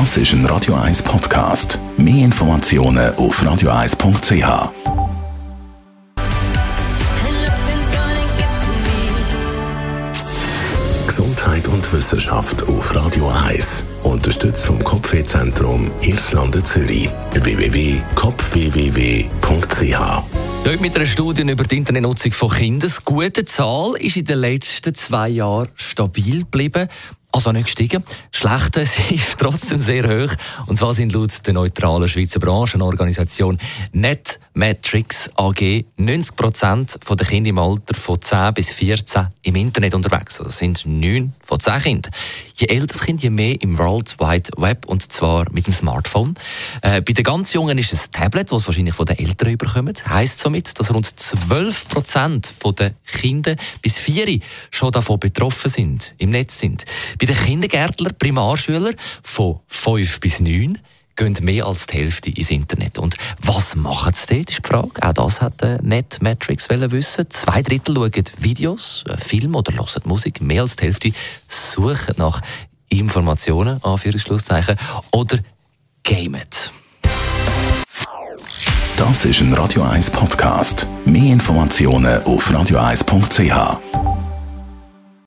Das ist ein Radio 1 Podcast. Mehr Informationen auf radio1.ch. Gesundheit und Wissenschaft auf Radio 1. Unterstützt vom Kopfwehzentrum Irlande Zürich. www.kopfwww.ch Heute mit einer Studie über die Internetnutzung von Kindern. Die gute Zahl ist in den letzten zwei Jahren stabil geblieben. Also nicht gestiegen. Schlechte ist trotzdem sehr hoch. Und zwar sind laut der neutralen Schweizer Branchenorganisation NetMetrics AG 90 Prozent der Kinder im Alter von 10 bis 14 im Internet unterwegs. Also das sind 9 von 10 Kindern. Je älter das Kind, je mehr im World Wide Web und zwar mit dem Smartphone. Äh, bei den ganz Jungen ist es ein Tablet, das wahrscheinlich von den Eltern überkommen. Heißt somit, dass rund 12 Prozent der Kinder bis 4 schon davon betroffen sind, im Netz sind. Bei den Kindergärtlern, Primarschülern von 5 bis 9 gehen mehr als die Hälfte ins Internet. Und was machen sie dort, ist die Frage. Auch das hat äh, Netmetrics wissen. Zwei Drittel schauen Videos, äh, Filme oder hören Musik. Mehr als die Hälfte suchen nach Informationen, Anführungszeichen, oder gamen. Das ist ein Radio 1 Podcast. Mehr Informationen auf radio1.ch.